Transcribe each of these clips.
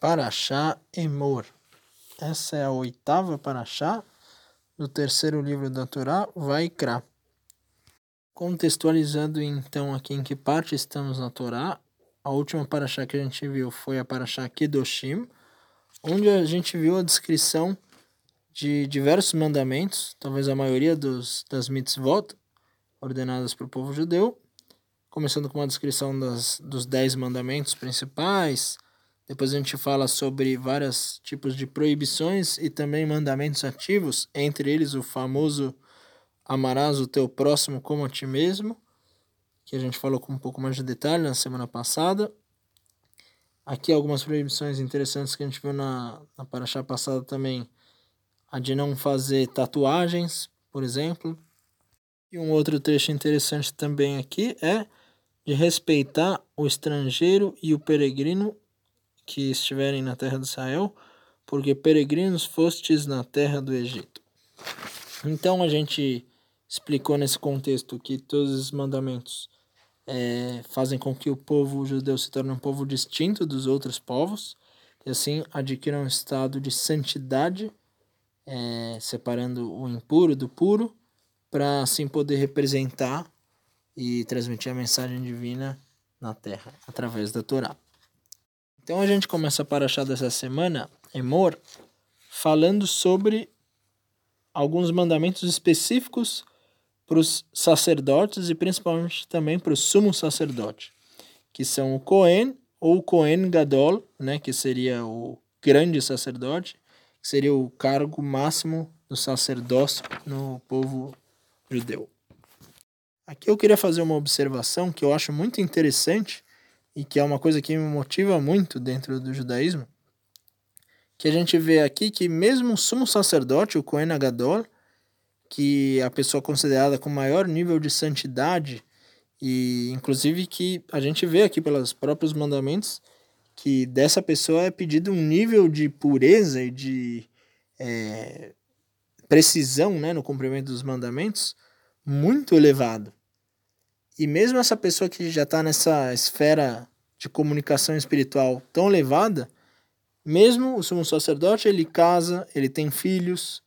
Paraxá Emor. Essa é a oitava Paraxá do terceiro livro da Torá, Vaikra. Contextualizando então aqui em que parte estamos na Torá, a última Paraxá que a gente viu foi a Paraxá Kedoshim, onde a gente viu a descrição de diversos mandamentos, talvez a maioria dos, das mitzvot ordenadas para o povo judeu, começando com uma descrição das, dos dez mandamentos principais, depois a gente fala sobre vários tipos de proibições e também mandamentos ativos, entre eles o famoso amarás o teu próximo como a ti mesmo, que a gente falou com um pouco mais de detalhe na semana passada. Aqui algumas proibições interessantes que a gente viu na, na paraxá passada também, a de não fazer tatuagens, por exemplo. E um outro trecho interessante também aqui é de respeitar o estrangeiro e o peregrino que estiverem na terra de Israel, porque peregrinos fostes na terra do Egito. Então a gente explicou nesse contexto que todos os mandamentos é, fazem com que o povo judeu se torne um povo distinto dos outros povos e assim adquira um estado de santidade, é, separando o impuro do puro, para assim poder representar e transmitir a mensagem divina na terra através da Torá. Então a gente começa a paraxá dessa semana, Emor, falando sobre alguns mandamentos específicos para os sacerdotes e principalmente também para o sumo sacerdote, que são o Cohen ou o Cohen Gadol, né, que seria o grande sacerdote, que seria o cargo máximo do sacerdócio no povo judeu. Aqui eu queria fazer uma observação que eu acho muito interessante e que é uma coisa que me motiva muito dentro do judaísmo, que a gente vê aqui que mesmo o sumo sacerdote, o Kohen Agadol, que é a pessoa considerada com maior nível de santidade, e inclusive que a gente vê aqui pelos próprios mandamentos, que dessa pessoa é pedido um nível de pureza e de é, precisão né, no cumprimento dos mandamentos muito elevado. E mesmo essa pessoa que já está nessa esfera de comunicação espiritual tão elevada, mesmo o sumo sacerdote, ele casa, ele tem filhos,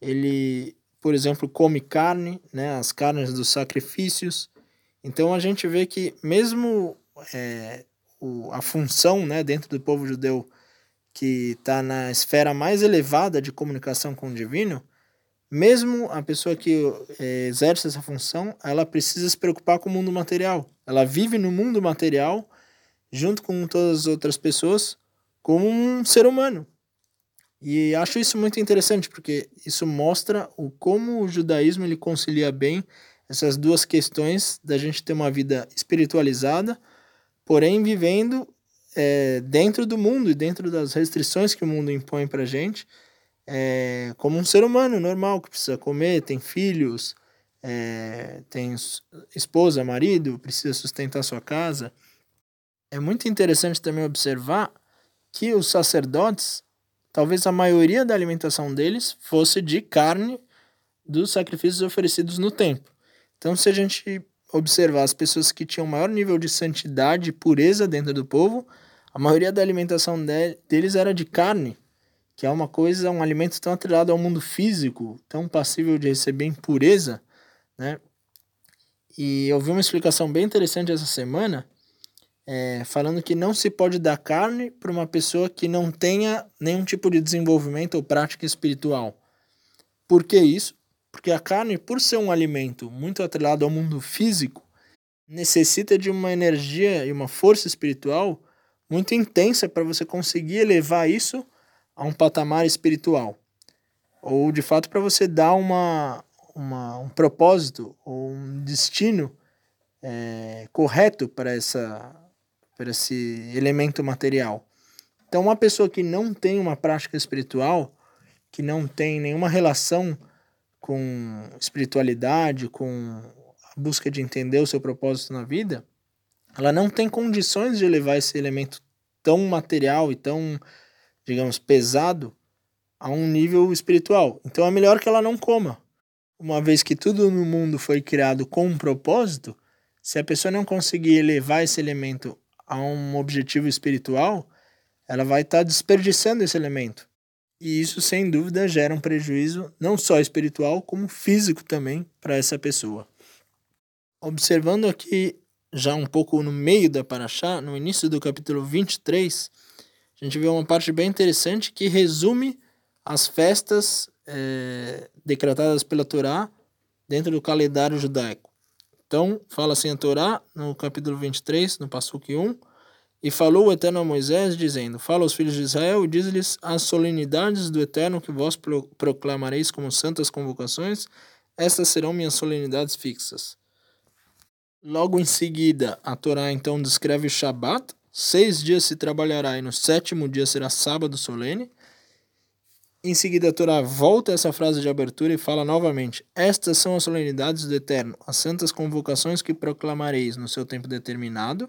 ele, por exemplo, come carne, né, as carnes dos sacrifícios. Então a gente vê que mesmo é, o, a função né, dentro do povo judeu que está na esfera mais elevada de comunicação com o divino, mesmo a pessoa que é, exerce essa função, ela precisa se preocupar com o mundo material. Ela vive no mundo material, junto com todas as outras pessoas, como um ser humano. E acho isso muito interessante, porque isso mostra o como o judaísmo ele concilia bem essas duas questões da gente ter uma vida espiritualizada, porém vivendo é, dentro do mundo e dentro das restrições que o mundo impõe para gente, é, como um ser humano normal que precisa comer, tem filhos, é, tem esposa, marido, precisa sustentar sua casa. É muito interessante também observar que os sacerdotes, talvez a maioria da alimentação deles fosse de carne dos sacrifícios oferecidos no templo. Então, se a gente observar as pessoas que tinham maior nível de santidade e pureza dentro do povo, a maioria da alimentação deles era de carne que é uma coisa, um alimento tão atrelado ao mundo físico, tão passível de receber impureza, né? E eu vi uma explicação bem interessante essa semana, é, falando que não se pode dar carne para uma pessoa que não tenha nenhum tipo de desenvolvimento ou prática espiritual. Por que isso? Porque a carne, por ser um alimento muito atrelado ao mundo físico, necessita de uma energia e uma força espiritual muito intensa para você conseguir elevar isso a um patamar espiritual. Ou de fato para você dar uma, uma, um propósito ou um destino é, correto para, essa, para esse elemento material. Então, uma pessoa que não tem uma prática espiritual, que não tem nenhuma relação com espiritualidade, com a busca de entender o seu propósito na vida, ela não tem condições de levar esse elemento tão material e tão digamos, pesado a um nível espiritual. Então é melhor que ela não coma. Uma vez que tudo no mundo foi criado com um propósito, se a pessoa não conseguir elevar esse elemento a um objetivo espiritual, ela vai estar tá desperdiçando esse elemento. E isso, sem dúvida, gera um prejuízo não só espiritual, como físico também para essa pessoa. Observando aqui, já um pouco no meio da Paraxá, no início do capítulo 23, a gente vê uma parte bem interessante que resume as festas é, decretadas pela Torá dentro do calendário judaico. Então, fala assim a Torá, no capítulo 23, no Passuque 1, e falou o Eterno a Moisés, dizendo: Fala aos filhos de Israel e diz-lhes as solenidades do Eterno que vós proclamareis como santas convocações, estas serão minhas solenidades fixas. Logo em seguida, a Torá então descreve o Shabat, seis dias se trabalhará e no sétimo dia será sábado solene. Em seguida, a Torá volta essa frase de abertura e fala novamente: Estas são as solenidades do Eterno, as santas convocações que proclamareis no seu tempo determinado.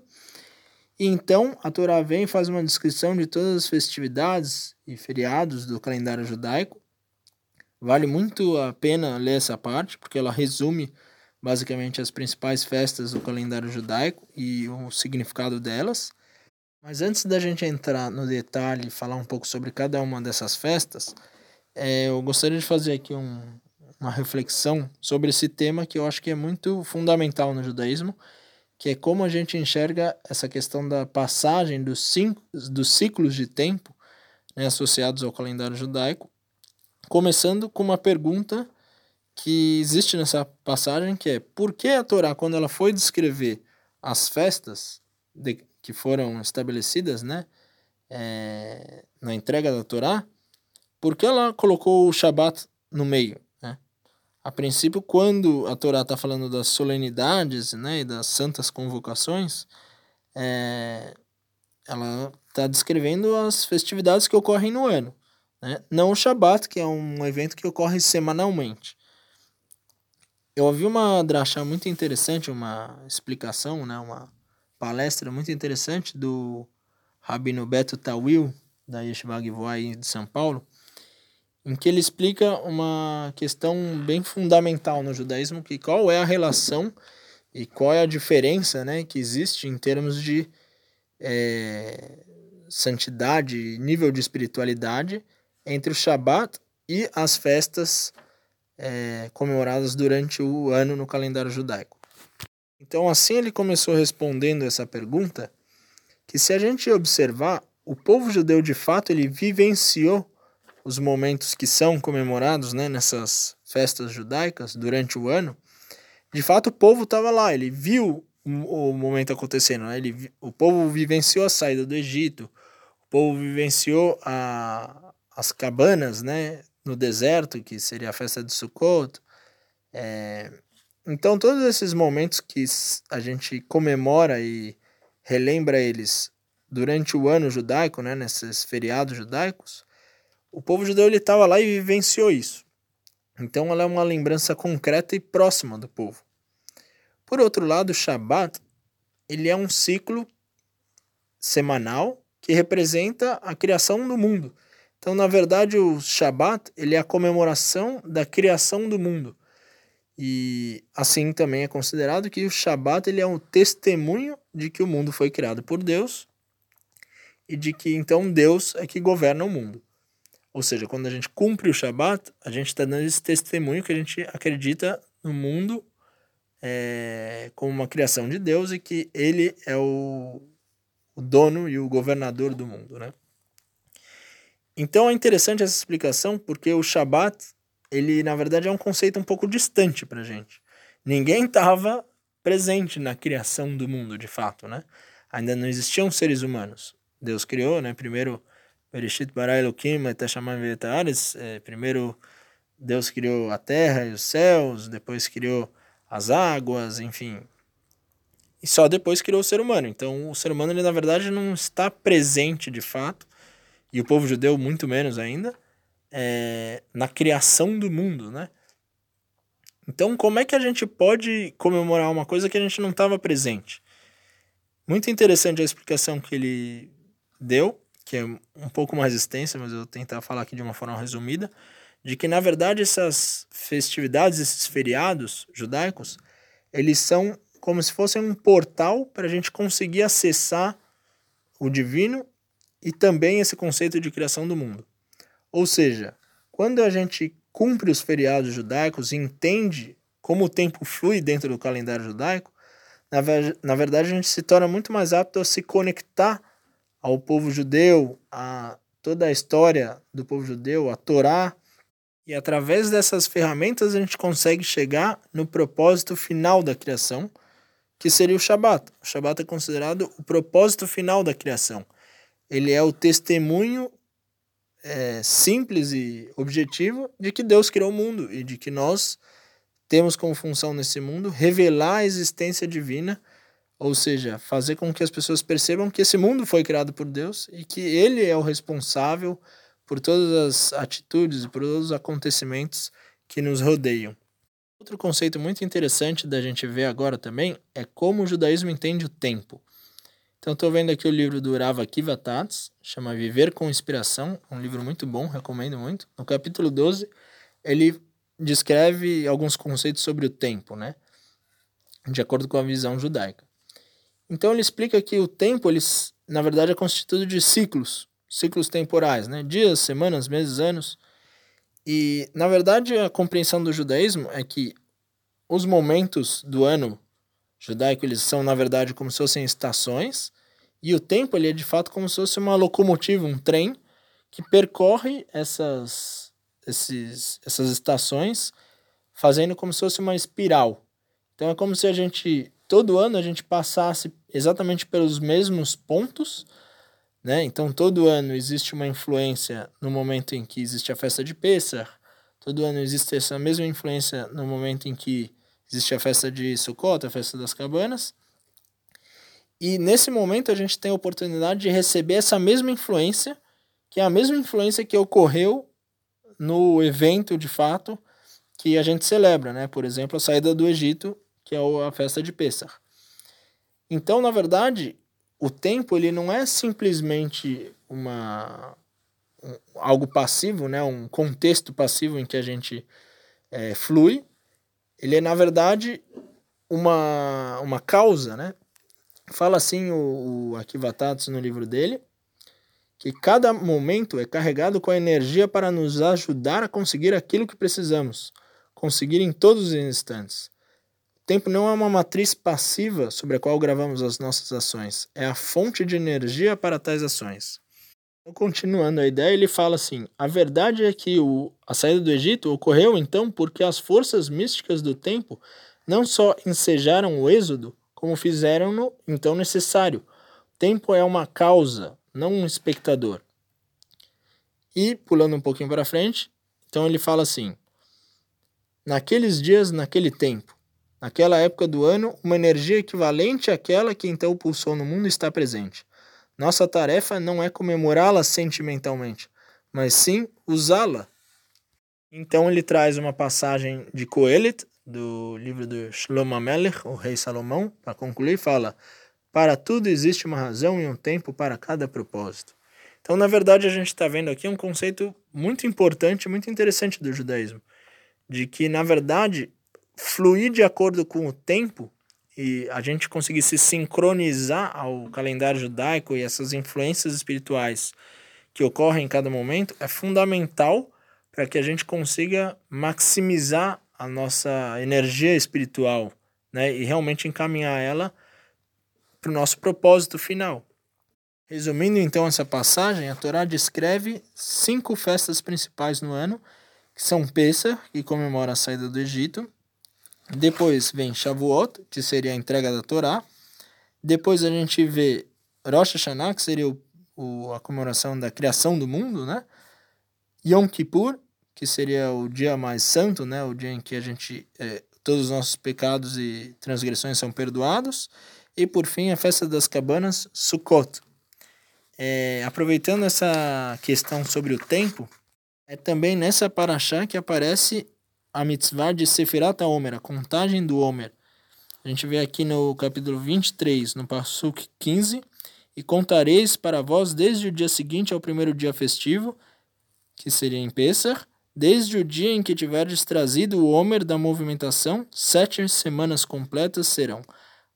E então a Torá vem e faz uma descrição de todas as festividades e feriados do calendário judaico. Vale muito a pena ler essa parte, porque ela resume basicamente as principais festas do calendário judaico e o significado delas. Mas antes da gente entrar no detalhe e falar um pouco sobre cada uma dessas festas, é, eu gostaria de fazer aqui um, uma reflexão sobre esse tema que eu acho que é muito fundamental no judaísmo, que é como a gente enxerga essa questão da passagem dos, cinco, dos ciclos de tempo né, associados ao calendário judaico, começando com uma pergunta que existe nessa passagem, que é por que a Torá, quando ela foi descrever as festas de, que foram estabelecidas né, é, na entrega da Torá, por que ela colocou o Shabat no meio? A princípio, quando a Torá está falando das solenidades né, e das santas convocações, é, ela está descrevendo as festividades que ocorrem no ano. Né? Não o Shabat, que é um evento que ocorre semanalmente. Eu ouvi uma drachá muito interessante, uma explicação, né, uma palestra muito interessante do Rabino Beto Tawil, da Yeshiva Givoi de São Paulo, em que ele explica uma questão bem fundamental no judaísmo, que qual é a relação e qual é a diferença né, que existe em termos de é, santidade, nível de espiritualidade entre o Shabat e as festas é, comemoradas durante o ano no calendário judaico. Então, assim ele começou respondendo essa pergunta, que se a gente observar, o povo judeu de fato ele vivenciou os momentos que são comemorados né, nessas festas judaicas durante o ano, de fato o povo estava lá, ele viu o, momento acontecendo, né? ele, o povo vivenciou a saída do Egito, o povo vivenciou a, as cabanas né, no deserto, que seria a festa de Sukkot. É, então, todos esses momentos que a gente comemora e relembra eles durante o ano judaico, né, nesses feriados judaicos, o povo judeu ele estava lá e vivenciou isso. Então ela é uma lembrança concreta e próxima do povo. Por outro lado, o Shabat ele é um ciclo semanal que representa a criação do mundo. Então, na verdade, o Shabat ele é a comemoração da criação do mundo. E assim também é considerado que o Shabat ele é um testemunho de que o mundo foi criado por Deus e de que então Deus é que governa o mundo. Ou seja, quando a gente cumpre o Shabat, a gente está dando esse testemunho que a gente acredita no mundo é, como uma criação de Deus e que ele é o, o dono e o governador do mundo, né? Então é interessante essa explicação porque o Shabat, ele na verdade é um conceito um pouco distante para gente. Ninguém estava presente na criação do mundo, de fato, né? Ainda não existiam seres humanos. Deus criou, né? Primeiro Bereshit bara Elohim et hashamayim ve'et é, Primeiro Deus criou a terra e os céus, depois criou as águas, enfim. E só depois criou o ser humano. Então o ser humano ele na verdade não está presente de fato, e o povo judeu muito menos ainda, é, na criação do mundo, né? Então, como é que a gente pode comemorar uma coisa que a gente não estava presente? Muito interessante a explicação que ele deu que é um pouco mais extensa, mas eu vou tentar falar aqui de uma forma resumida, de que na verdade essas festividades, esses feriados judaicos, eles são como se fossem um portal para a gente conseguir acessar o divino e também esse conceito de criação do mundo. Ou seja, quando a gente cumpre os feriados judaicos e entende como o tempo flui dentro do calendário judaico, na, na verdade a gente se torna muito mais apto a se conectar ao povo judeu, a toda a história do povo judeu, a Torá, e através dessas ferramentas a gente consegue chegar no propósito final da criação, que seria o Shabat. O Shabat é considerado o propósito final da criação. Ele é o testemunho é, simples e objetivo de que Deus criou o mundo e de que nós temos como função nesse mundo revelar a existência divina, ou seja, fazer com que as pessoas percebam que esse mundo foi criado por Deus e que Ele é o responsável por todas as atitudes e por todos os acontecimentos que nos rodeiam. Outro conceito muito interessante da gente ver agora também é como o judaísmo entende o tempo. Então, estou vendo aqui o livro do Rav Akiva Tats, chama Viver com Inspiração, um livro muito bom, recomendo muito. No capítulo 12, ele descreve alguns conceitos sobre o tempo, né? De acordo com a visão judaica. Então, ele explica que o tempo, ele, na verdade, é constituído de ciclos, ciclos temporais, né? Dias, semanas, meses, anos. E, na verdade, a compreensão do judaísmo é que os momentos do ano judaico, eles são, na verdade, como se fossem estações, e o tempo ele é de fato como se fosse uma locomotiva, um trem que percorre essas, esses, essas estações, fazendo como se fosse uma espiral. Então é como se a gente, todo ano, a gente passasse exatamente pelos mesmos pontos, né? Então, todo ano existe uma influência no momento em que existe a festa de Pessah, todo ano existe essa mesma influência no momento em que existe a festa de Sukkot, a festa das cabanas. E nesse momento a gente tem a oportunidade de receber essa mesma influência, que é a mesma influência que ocorreu no evento de fato que a gente celebra, né? Por exemplo, a saída do Egito, que é a festa de Pessah. Então, na verdade, o tempo ele não é simplesmente uma um, algo passivo, né, um contexto passivo em que a gente é, flui. Ele é na verdade uma uma causa, né? Fala assim o, o Akivatatos no livro dele que cada momento é carregado com a energia para nos ajudar a conseguir aquilo que precisamos, conseguir em todos os instantes tempo não é uma matriz passiva sobre a qual gravamos as nossas ações, é a fonte de energia para tais ações. Continuando a ideia, ele fala assim: a verdade é que o, a saída do Egito ocorreu então porque as forças místicas do tempo não só ensejaram o êxodo, como fizeram-no então necessário. O tempo é uma causa, não um espectador. E, pulando um pouquinho para frente, então ele fala assim: naqueles dias, naquele tempo, Naquela época do ano, uma energia equivalente àquela que então pulsou no mundo está presente. Nossa tarefa não é comemorá-la sentimentalmente, mas sim usá-la. Então ele traz uma passagem de Coelet, do livro do Shlomo Melech, o rei Salomão, para concluir, fala: Para tudo existe uma razão e um tempo para cada propósito. Então, na verdade, a gente está vendo aqui um conceito muito importante, muito interessante do judaísmo, de que, na verdade, fluir de acordo com o tempo e a gente conseguir se sincronizar ao calendário judaico e essas influências espirituais que ocorrem em cada momento é fundamental para que a gente consiga maximizar a nossa energia espiritual né, e realmente encaminhar ela para o nosso propósito final. Resumindo então essa passagem, a Torá descreve cinco festas principais no ano, que são Pesach, que comemora a saída do Egito, depois vem Shavuot, que seria a entrega da Torá. Depois a gente vê Rosh Hashanah, que seria o, o, a comemoração da criação do mundo, né? Yom Kippur, que seria o dia mais santo, né? O dia em que a gente é, todos os nossos pecados e transgressões são perdoados. E por fim, a festa das cabanas, Sukkot. É, aproveitando essa questão sobre o tempo, é também nessa paraxá que aparece a mitzvah de Sefirat Omer, a contagem do Omer. A gente vê aqui no capítulo 23, no Passuk 15, e contareis para vós desde o dia seguinte ao primeiro dia festivo, que seria em Pessah, desde o dia em que tiverdes trazido o Homer da movimentação, sete semanas completas serão.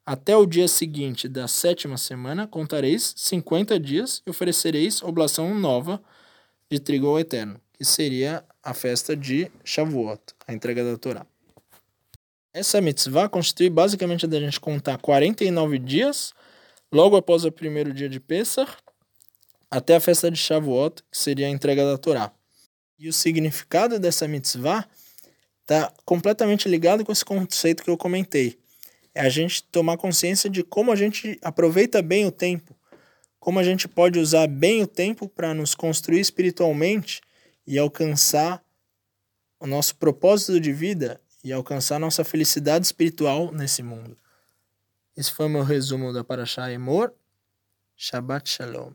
Até o dia seguinte da sétima semana contareis cinquenta dias e oferecereis oblação nova de trigo Eterno, que seria a festa de Shavuot, a entrega da Torá. Essa mitzvah constitui basicamente da gente contar 49 dias, logo após o primeiro dia de Pesach, até a festa de Shavuot, que seria a entrega da Torá. E o significado dessa mitzvah está completamente ligado com esse conceito que eu comentei. É a gente tomar consciência de como a gente aproveita bem o tempo, como a gente pode usar bem o tempo para nos construir espiritualmente e alcançar o nosso propósito de vida e alcançar nossa felicidade espiritual nesse mundo. Esse foi meu resumo da Parashá Emor. Shabbat Shalom.